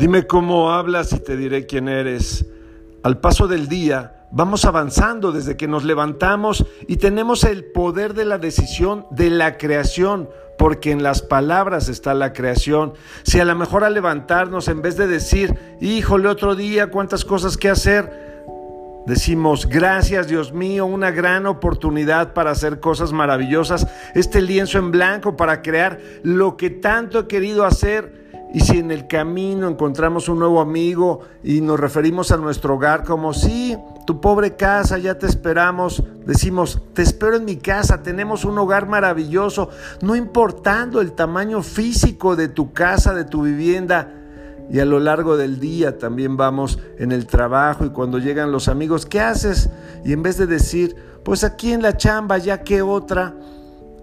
Dime cómo hablas y te diré quién eres. Al paso del día, vamos avanzando desde que nos levantamos y tenemos el poder de la decisión de la creación, porque en las palabras está la creación. Si a lo mejor al levantarnos, en vez de decir, híjole, otro día, cuántas cosas que hacer, Decimos, gracias Dios mío, una gran oportunidad para hacer cosas maravillosas, este lienzo en blanco para crear lo que tanto he querido hacer y si en el camino encontramos un nuevo amigo y nos referimos a nuestro hogar como, sí, tu pobre casa, ya te esperamos, decimos, te espero en mi casa, tenemos un hogar maravilloso, no importando el tamaño físico de tu casa, de tu vivienda. Y a lo largo del día también vamos en el trabajo y cuando llegan los amigos, ¿qué haces? Y en vez de decir, pues aquí en la chamba, ya que otra,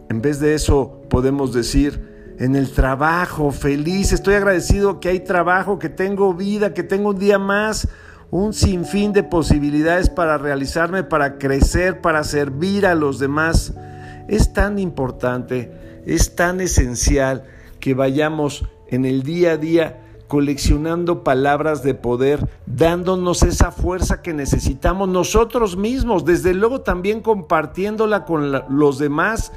en vez de eso podemos decir, en el trabajo, feliz, estoy agradecido que hay trabajo, que tengo vida, que tengo un día más, un sinfín de posibilidades para realizarme, para crecer, para servir a los demás. Es tan importante, es tan esencial que vayamos en el día a día coleccionando palabras de poder, dándonos esa fuerza que necesitamos nosotros mismos, desde luego también compartiéndola con los demás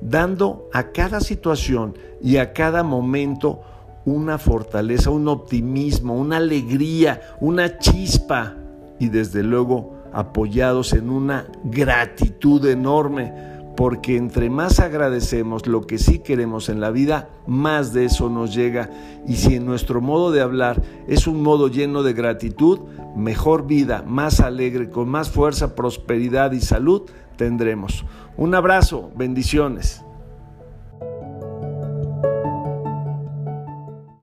dando a cada situación y a cada momento una fortaleza, un optimismo, una alegría, una chispa y desde luego apoyados en una gratitud enorme, porque entre más agradecemos lo que sí queremos en la vida, más de eso nos llega. Y si en nuestro modo de hablar es un modo lleno de gratitud, mejor vida, más alegre, con más fuerza, prosperidad y salud, tendremos. Un abrazo, bendiciones.